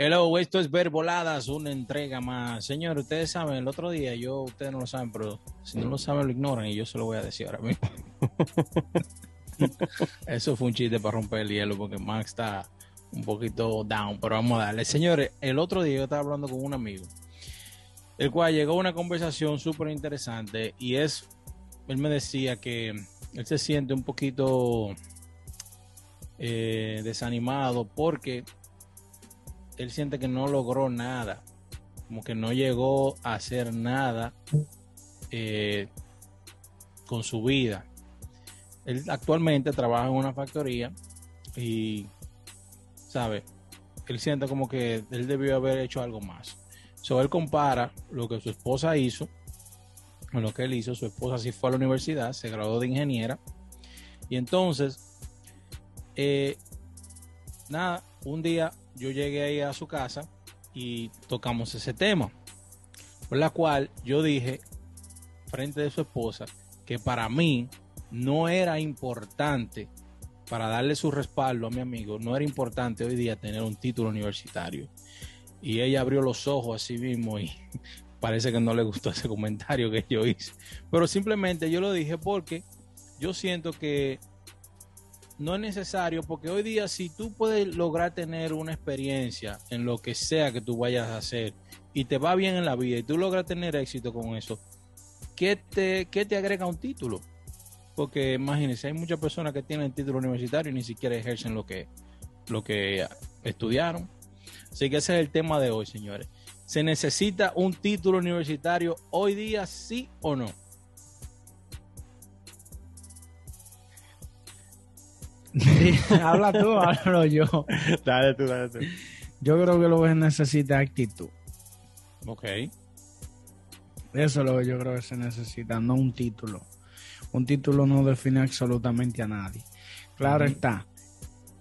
Hello, esto es Ver Voladas, una entrega más. Señor, ustedes saben, el otro día, yo, ustedes no lo saben, pero si no lo saben, lo ignoran y yo se lo voy a decir ahora mismo. Eso fue un chiste para romper el hielo porque Max está un poquito down, pero vamos a darle. Señores, el otro día yo estaba hablando con un amigo, el cual llegó a una conversación súper interesante y es, él me decía que él se siente un poquito eh, desanimado porque él siente que no logró nada, como que no llegó a hacer nada eh, con su vida. Él actualmente trabaja en una factoría y, ¿sabe? Él siente como que él debió haber hecho algo más. So, él compara lo que su esposa hizo con lo que él hizo. Su esposa sí fue a la universidad, se graduó de ingeniera. Y entonces, eh, nada, un día yo llegué ahí a su casa y tocamos ese tema. Por la cual yo dije, frente de su esposa, que para mí no era importante, para darle su respaldo a mi amigo, no era importante hoy día tener un título universitario. Y ella abrió los ojos así mismo y parece que no le gustó ese comentario que yo hice. Pero simplemente yo lo dije porque yo siento que no es necesario porque hoy día si tú puedes lograr tener una experiencia en lo que sea que tú vayas a hacer y te va bien en la vida y tú logras tener éxito con eso, ¿qué te, qué te agrega un título? Porque imagínense, hay muchas personas que tienen título universitario y ni siquiera ejercen lo que, lo que estudiaron. Así que ese es el tema de hoy, señores. ¿Se necesita un título universitario hoy día, sí o no? habla tú, hablo yo. Dale tú, dale tú. Yo creo que lo que necesita es actitud. Ok. Eso es lo que yo creo que se necesita, no un título. Un título no define absolutamente a nadie. Claro está,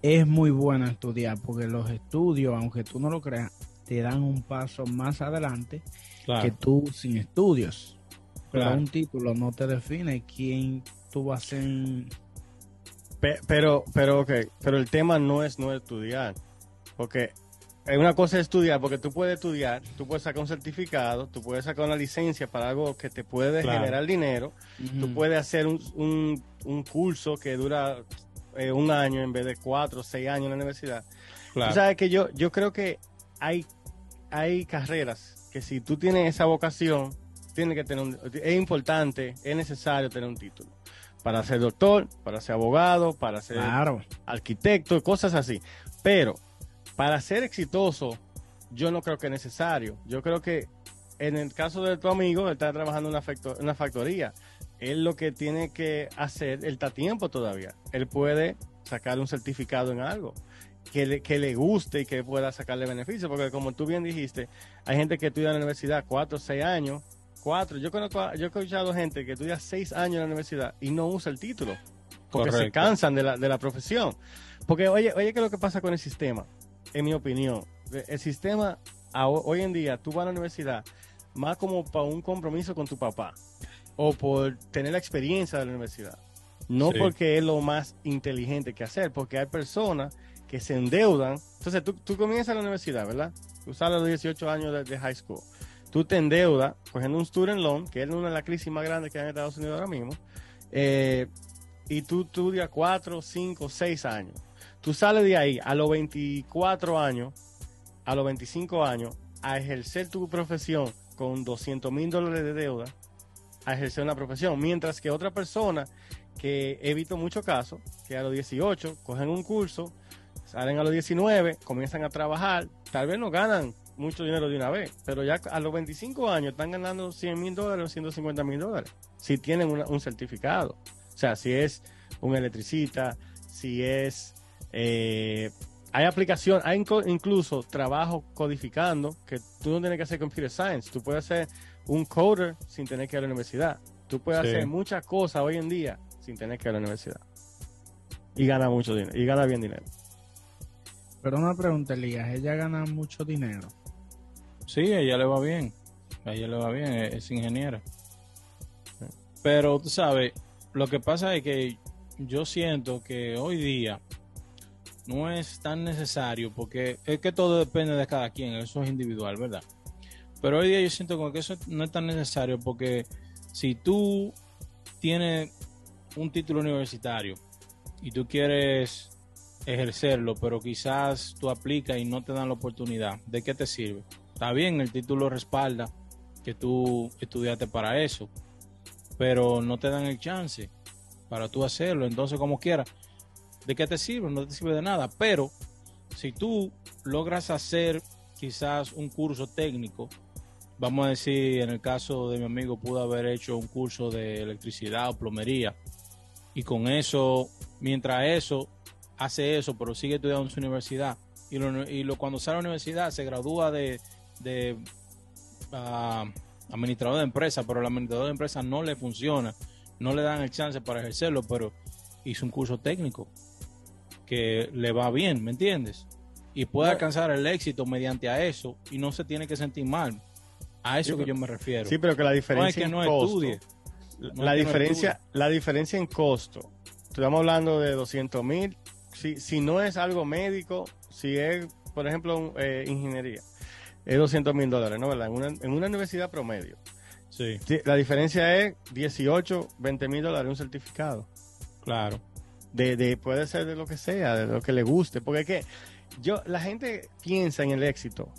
es muy bueno estudiar porque los estudios, aunque tú no lo creas, te dan un paso más adelante que tú sin estudios. Pero un título no te define quién tú vas a ser pero, pero, ok, pero el tema no es no estudiar. Porque es una cosa es estudiar, porque tú puedes estudiar, tú puedes sacar un certificado, tú puedes sacar una licencia para algo que te puede generar dinero, tú puedes hacer un, un, curso que dura eh, un año en vez de cuatro o seis años en la universidad. Claro. sabes que yo, yo creo que hay, hay carreras que si tú tienes esa vocación, tiene que tener es importante, es necesario tener un título para ser doctor, para ser abogado, para ser arquitecto, cosas así. Pero para ser exitoso, yo no creo que es necesario. Yo creo que en el caso de tu amigo, él está trabajando en una, una factoría. Él lo que tiene que hacer, él está a tiempo todavía. Él puede sacar un certificado en algo que le, que le guste y que pueda sacarle beneficio. Porque como tú bien dijiste, hay gente que estudia en la universidad cuatro o seis años cuatro. Yo conozco, yo he escuchado gente que estudia seis años en la universidad y no usa el título. Porque se cansan de la, de la profesión. Porque, oye, oye, ¿qué es lo que pasa con el sistema? En mi opinión, el sistema, hoy en día, tú vas a la universidad más como para un compromiso con tu papá o por tener la experiencia de la universidad. No porque es lo más inteligente que hacer, porque hay personas que se endeudan. Entonces, tú, tú comienzas la universidad, ¿verdad? Tú sales a los 18 años de high school tú te endeudas cogiendo un student loan, que es una de las crisis más grandes que hay en Estados Unidos ahora mismo, eh, y tú estudias 4, 5, 6 años. Tú sales de ahí a los 24 años, a los 25 años, a ejercer tu profesión con 200 mil dólares de deuda, a ejercer una profesión, mientras que otra persona que he visto muchos casos, que a los 18 cogen un curso, salen a los 19, comienzan a trabajar, tal vez no ganan mucho dinero de una vez, pero ya a los 25 años están ganando 100 mil dólares o 150 mil dólares, si tienen un certificado. O sea, si es un electricista, si es... Eh, hay aplicación, hay incluso trabajo codificando que tú no tienes que hacer computer science, tú puedes hacer un coder sin tener que ir a la universidad. Tú puedes hacer muchas cosas hoy en día sin tener que ir a la universidad. Y gana mucho dinero, y gana bien dinero. Pero una pregunta, Elías, ¿ella gana mucho dinero? Sí, ella le va bien. A ella le va bien, es, ingeniera. Pero tú sabes, lo que pasa es que yo siento que hoy día no es tan necesario porque es que todo depende de cada quien, eso es individual, ¿verdad? Pero hoy día yo siento como que eso no es tan necesario porque si tú tienes un título universitario y tú quieres ejercerlo, pero quizás tú aplicas y no te dan la oportunidad, ¿de qué te sirve? Está bien, el título respalda que tú estudiaste para eso, pero no te dan el chance para tú hacerlo, entonces como quieras, ¿de qué te sirve? No te sirve de nada, pero si tú logras hacer quizás un curso técnico, vamos a decir, en el caso de mi amigo, pudo haber hecho un curso de electricidad o plomería, y con eso, mientras eso, hace eso, pero sigue estudiando en su universidad, y, lo, y lo, cuando sale a la universidad se gradúa de, de uh, administrador de empresa, pero el administrador de empresa no le funciona, no le dan el chance para ejercerlo, pero hizo un curso técnico que le va bien, ¿me entiendes? Y puede alcanzar el éxito mediante a eso y no se tiene que sentir mal. A eso Sí, que yo me refiero. Sí, pero que la no es diferencia que no en costo, estudie. la No es que no diferencia, la diferencia en costo. Estamos hablando de 200 mil. Si, si no es algo médico, si es, por ejemplo, eh, ingeniería, es 200 mil dólares, ¿no? ¿Verdad? En una, en una universidad promedio. Sí, La diferencia es 18, 20 mil dólares un certificado. claro. De, de, puede ser de lo que sea, de lo que le guste. Porque es que yo, la gente piensa en el éxito,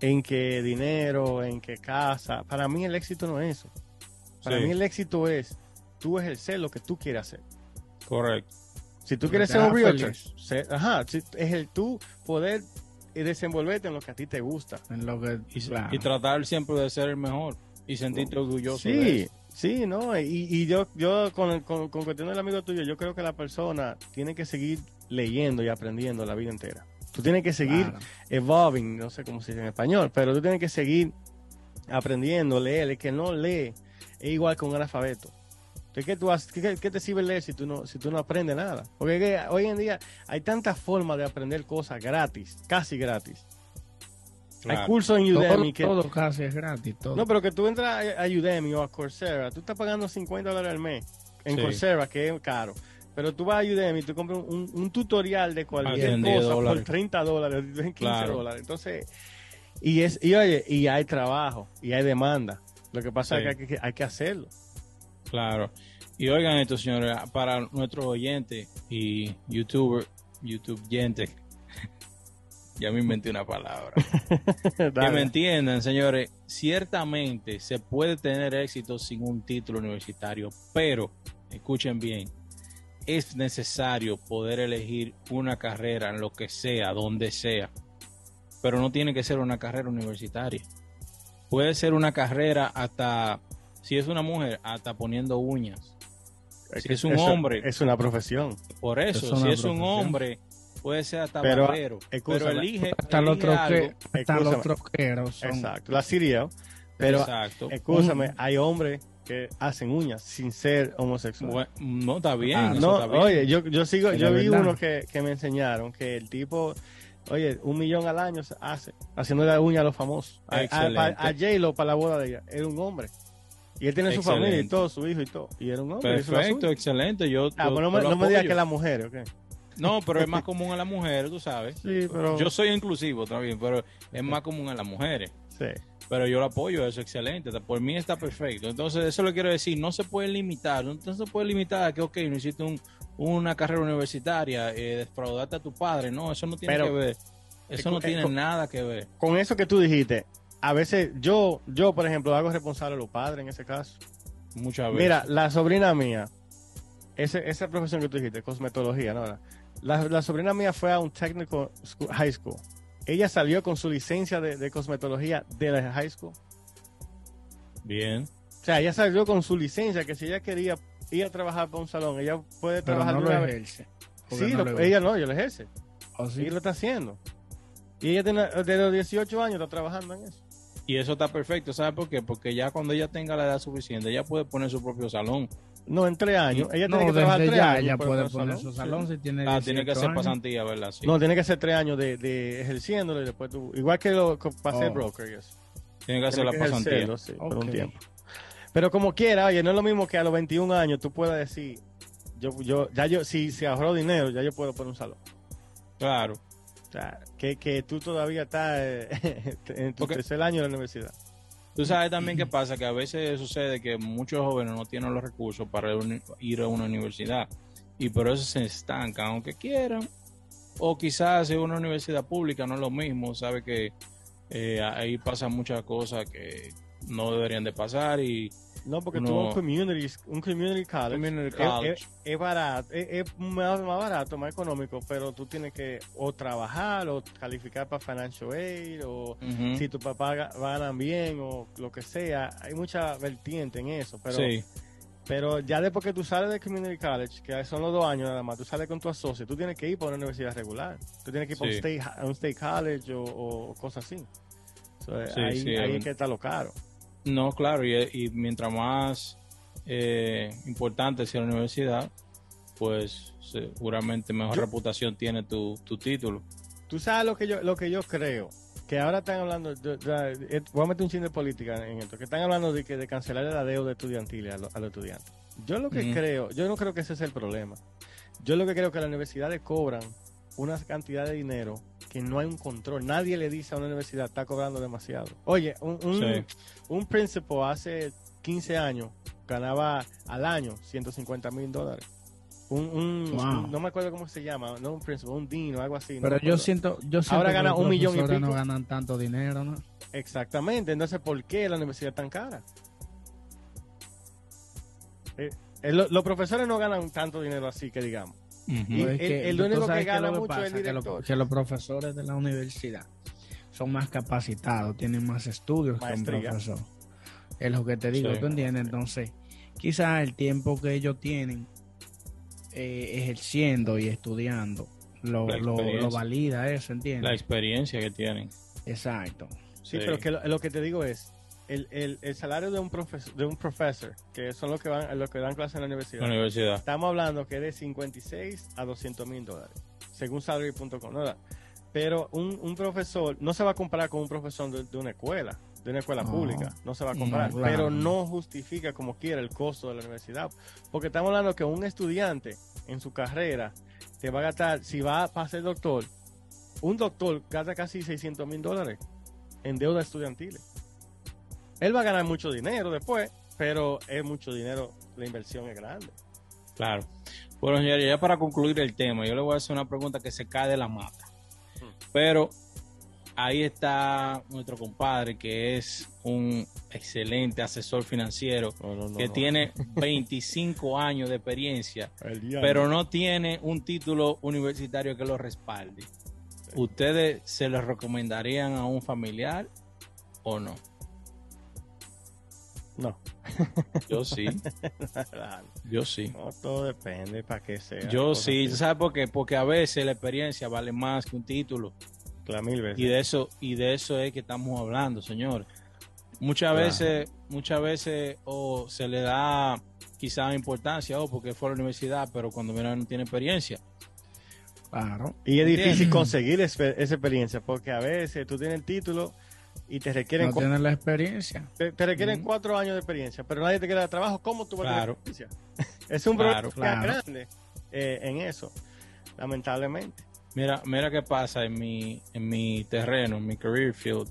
en que dinero, en que casa. Para mí el éxito no es eso. Para Sí, mí el éxito es tú ejercer lo que tú quieres hacer. correcto. Si tú quieres ser un realtor, ajá, si- es el tú poder eh, desenvolverte en lo que a ti te gusta. En lo que, Y, claro. y tratar siempre de ser el mejor y sentirte orgulloso de Sí, eso. sí, no, y, y yo, yo con, el- con, con cuestión del amigo tuyo, yo creo que la persona tiene que seguir leyendo y aprendiendo la vida entera. Tú tienes que seguir Claro. evolving, no sé cómo se dice en español, pero tú tienes que seguir aprendiendo, leer. El que no lee es igual que un analfabeto. ¿Qué, tú haces? ¿Qué, qué te sirve leer si tú, no, si tú no aprendes nada? Porque es que hoy en día hay tantas formas de aprender cosas gratis, casi gratis. Hay cursos en Todo, Udemy que... todo casi es gratis. Todo. No, pero que tú entras a Udemy o a Coursera, tú estás pagando 50 dólares al mes en Sí. Coursera, que es caro. Pero tú vas a Udemy y tú compras un, un tutorial de cualquier en 10 cosa dólares. por 30 dólares, 15 Claro. dólares. Entonces, y es y oye, y hay trabajo, y hay demanda. Lo que pasa Sí. es que hay, que hay que hacerlo. Claro. Y oigan esto, señores, para nuestros oyentes y youtuber, YouTube gente. ya me inventé una palabra. que me entiendan, señores, ciertamente se puede tener éxito sin un título universitario, pero escuchen bien, es necesario poder elegir una carrera en lo que sea, donde sea, pero no tiene que ser una carrera universitaria. Puede ser una carrera hasta, si es una mujer, hasta poniendo uñas. Si es un eso hombre. Es una profesión. Por eso, Es si es un hombre, puede ser hasta Pero, barbero. Pero elige, hasta los, troque, hasta los troqueros son. Exacto. La Sirio. Pero, Exacto. escúchame, hay hombres que hacen uñas sin ser homosexuales. Bueno, no está bien. Ah, No, está bien. oye, yo, yo sigo, Es yo vi verdad. uno que, que me enseñaron que el tipo, oye, un millón al año se hace haciendo la uña a los famosos. A, a- a J-Lo para la boda de ella, era un hombre. Y él tiene su familia y todo, su hijo y todo. Y era un hombre. Perfecto, excelente. Yo, Ah, yo- no me, no digas que la mujer, ¿ok? No, pero es más común en las mujeres, tú sabes. Sí, pero. Yo soy inclusivo también, pero es más común en las mujeres. Sí. Pero yo lo apoyo, eso es excelente. Por mí está perfecto. Entonces, eso lo quiero decir. No se puede limitar. No, no se puede limitar a que, ok, necesito un, una carrera universitaria, eh, a tu padre. No, eso no tiene Pero- que ver. Eso no eh, tiene nada que ver. Con eso que tú dijiste, a veces yo, yo por ejemplo, hago responsable a los padres en ese caso. Muchas veces. Mira, la sobrina mía, ese, esa profesión que tú dijiste, cosmetología, ¿no? La, la sobrina mía fue a un technical school- high school. Ella salió con su licencia de, de cosmetología de la high school. Bien. O sea, ella salió con su licencia, que si ella quería ir a trabajar para un salón, ella puede Pero trabajar no de una vez. ejerce. Sí, no lo- ella no, ella lo ejerce. ¿O sí? Ella lo está haciendo. Y ella tiene, desde los 18 años está trabajando en eso. Y eso está perfecto, ¿sabes por qué? Porque ya cuando ella tenga la edad suficiente, ella puede poner su propio salón. No, en tres años. Ella No, tiene que trabajar tres ya años. ella para puede poner poner salón. su Sí. salón si tiene Ah, tiene que 18 hacer años. pasantía, ¿verdad? Sí. No, tiene que hacer tres años de, de ejerciéndolo y después tú. Igual que lo que para ser Oh. broker y eso. tiene que hacer Tiene la que pasantía. ejercerlo, sí, por un tiempo. Pero como quiera, oye, no es lo mismo que a los 21 años tú puedas decir, yo, yo, ya yo, si se ahorró dinero, ya yo puedo poner un salón. Claro. O sea, que, que tú todavía estás eh, en tu tercer año de la universidad. Tú sabes también qué pasa, que a veces sucede que muchos jóvenes no tienen los recursos para ir a una universidad y por eso se estancan, aunque quieran. O quizás en una universidad pública no es lo mismo, sabe que eh, ahí pasan muchas cosas que no deberían de pasar y No, porque Uno- tú un community, un community college. Community es- college. Es, es barato, es, más, más barato, más económico, pero tú tienes que o trabajar o calificar para financial aid o si tu papá ga- ganan bien o lo que sea. Hay mucha vertiente en eso, pero sí, Pero ya después que tú sales de Community College, que son los dos años nada más, tú sales con tu asocio, tú tienes que ir para una universidad regular. Tú tienes que ir para un Sí. state, a un state college o, o cosas así. So, Sí, ahí ahí es que está lo caro. No, claro, y, y mientras más eh, importante sea la universidad, pues seguramente mejor Yo- reputación tiene tu, tu título. Tú sabes lo que yo, lo que yo creo, que ahora están hablando, de- de- de- voy a meter un chin de política en esto, que están hablando de que de cancelar la deuda estudiantil a, lo- a los estudiantes. Yo lo que creo, yo no creo que ese es el problema. Yo lo que creo que las universidades cobran una cantidad de dinero que no hay un control. Nadie le dice a una universidad, está cobrando demasiado. Oye, un, un, Sí. un principal hace 15 años ganaba al año 150 mil dólares. Un, un- Wow. no me acuerdo cómo se llama, no un principal, un dean o algo así. no Pero me yo siento, yo siento Ahora que gana los un millón y pico. no ganan tanto dinero, ¿no? Exactamente, entonces ¿por qué la universidad es tan cara? Eh, eh, lo- los profesores no ganan tanto dinero así que digamos. Y Es el- único que gana mucho pasa, es el que, lo- que los profesores de la universidad son más capacitados, tienen más estudios Maestría. que un profesor. Es lo que te digo, Sí. ¿tú entiendes? Entonces, quizás el tiempo que ellos tienen eh, ejerciendo y estudiando lo, La lo, lo valida eso, La ¿entiendes? experiencia que tienen. Exacto. Sí, Sí. pero que lo, lo que te digo es, el, el, el salario de un, profesor, de un profesor, que son los que, van, los que dan clases en la universidad, La universidad. estamos hablando que es de 56 a 200 mil dólares, según salary.com. ¿no? Pero un, un profesor no se va a comparar con un profesor de, de una escuela, de una escuela pública, no se va a comparar, No, claro. pero no justifica como quiera el costo de la universidad, porque estamos hablando que un estudiante en su carrera te va a gastar, si va a ser doctor, un doctor gasta casi 600 mil dólares en deudas estudiantiles. Él va a ganar mucho dinero después, pero es mucho dinero, la inversión es grande. Claro. Bueno, señores, ya para concluir el tema, yo le voy a hacer una pregunta que se cae de la mata. Pero ahí está nuestro compadre, que es un excelente asesor financiero, No, no, no, que tiene 25 años de experiencia, pero no tiene un título universitario que lo respalde. ¿Ustedes se lo recomendarían a un familiar o no? No. Yo sí, yo sí. no, todo depende para qué sea. Yo sí, así. ¿sabes por qué? Porque a veces la experiencia vale más que un título. Claro, mil veces. Y de eso, y de eso es que estamos hablando, señor. Muchas Claro. veces, muchas veces, o se le da quizás importancia, o porque fue a la universidad, pero cuando mira no tiene experiencia. Claro. Y es difícil conseguir esa experiencia, porque a veces tú tienes el título y te requieren, No tienen la experiencia. te, te requieren cuatro años de experiencia, pero nadie te quiere dar trabajo. ¿Cómo tú vas Claro. a tener experiencia? es un Claro, problema claro. grande eh, en eso, lamentablemente. Mira, mira qué pasa en mi, en mi terreno, en mi career field.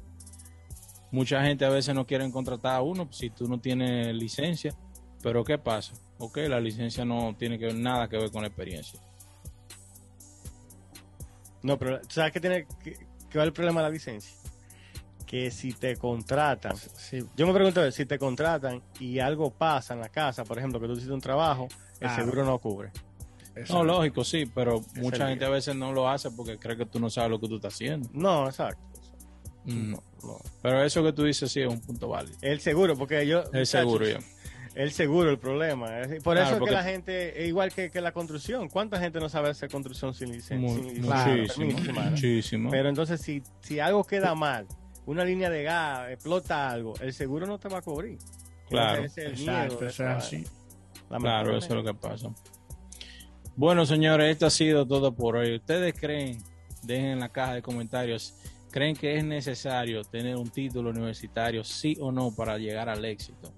Mucha gente a veces no quieren contratar a uno si tú no tienes licencia. Pero ¿qué pasa? Ok, la licencia no tiene que ver nada que ver con la experiencia. No, pero ¿sabes qué tiene que, que ver el problema de la licencia? Que si te contratan, Sí, yo me pregunto, si te contratan y algo pasa en la casa, por ejemplo, que tú hiciste un trabajo, el Claro. seguro no cubre. No, lógico, sí, pero el mucha gente a veces no lo hace porque cree que tú no sabes lo que tú estás haciendo. No, exacto. Mm. No, no. Pero eso que tú dices sí es un punto válido. El seguro, porque yo... Muchachos, seguro ya. El seguro, el problema. Por Claro, eso es porque- que la gente, igual que, que la construcción. ¿Cuánta gente no sabe hacer construcción sin licencia? Muchísimo, muchísimo. Pero entonces, si, si algo queda mal, una línea de gas, explota algo, el seguro no te va a cubrir. Claro. Ese es el Exacto, miedo de eso es esta así. vaina. Claro, eso es lo que pasa. Bueno, señores, esto ha sido todo por hoy. ¿Ustedes creen, dejen en la caja de comentarios, creen que es necesario tener un título universitario, sí o no, para llegar al éxito?